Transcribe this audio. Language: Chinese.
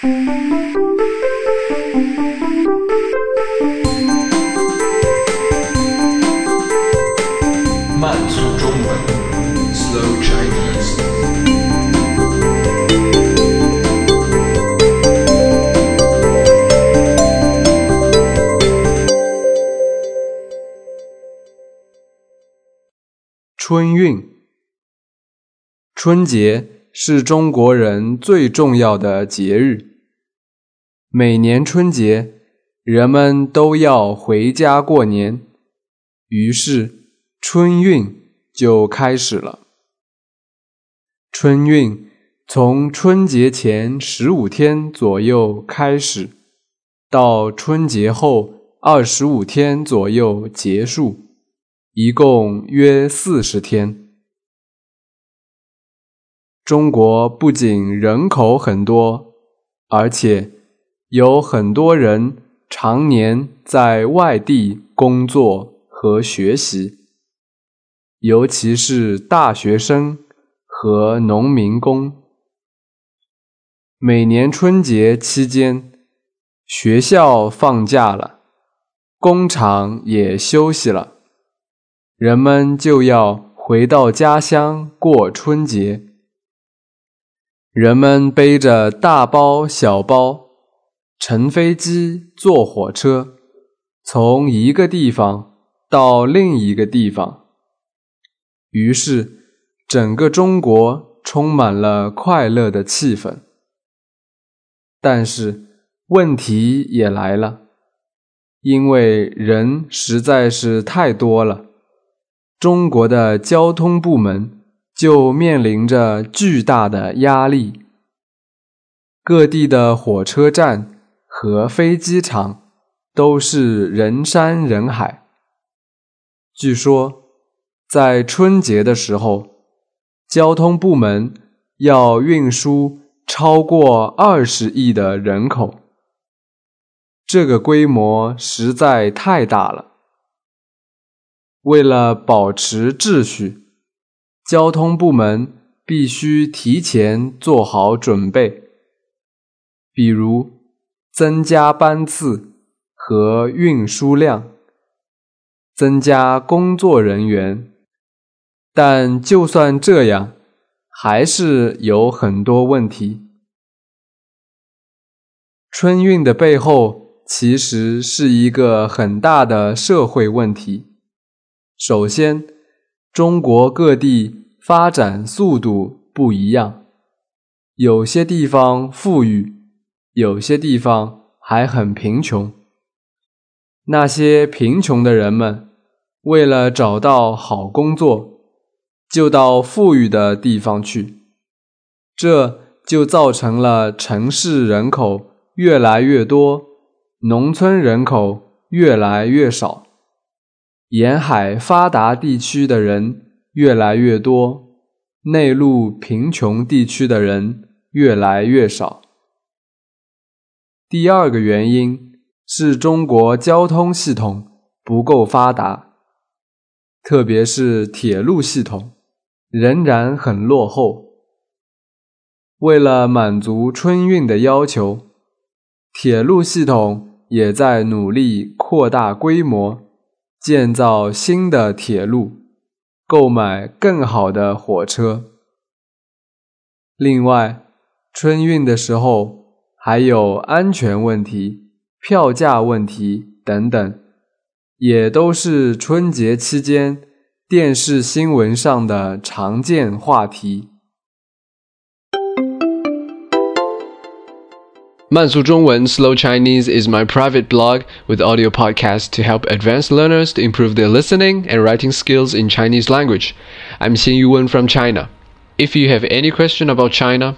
慢速中文，Slow Chinese。春运，春节是中国人最重要的节日。每年春节，人们都要回家过年，于是春运就开始了。春运从春节前十五天左右开始，到春节后二十五天左右结束。一共约四十天。中国不仅人口很多，而且有很多人常年在外地工作和学习，尤其是大学生和农民工。每年春节期间，学校放假了，工厂也休息了。人们就要回到家乡过春节。人们背着大包小包，乘飞机、坐火车，从一个地方到另一个地方。于是，整个中国充满了快乐的气氛。但是，问题也来了，因为人实在是太多了。中国的交通部门就面临着巨大的压力，各地的火车站和飞机场都是人山人海。据说，在春节的时候，交通部门要运输超过二十亿的人口，这个规模实在太大了。为了保持秩序，交通部门必须提前做好准备，比如增加班次和运输量，增加工作人员。但就算这样，还是有很多问题。春运的背后其实是一个很大的社会问题。首先，中国各地发展速度不一样，有些地方富裕，有些地方还很贫穷。那些贫穷的人们，为了找到好工作，就到富裕的地方去，这就造成了城市人口越来越多，农村人口越来越少。沿海发达地区的人越来越多，内陆贫穷地区的人越来越少。第二个原因是中国交通系统不够发达，特别是铁路系统仍然很落后。为了满足春运的要求，铁路系统也在努力扩大规模。建造新的铁路，购买更好的火车。另外，春运的时候还有安全问题、票价问题等等，也都是春节期间电视新闻上的常见话题。Mansu Zhongwen Slow Chinese is my private blog with audio podcasts to help advanced learners to improve their listening and writing skills in Chinese language. I'm Xin Yuwen from China. If you have any question about China,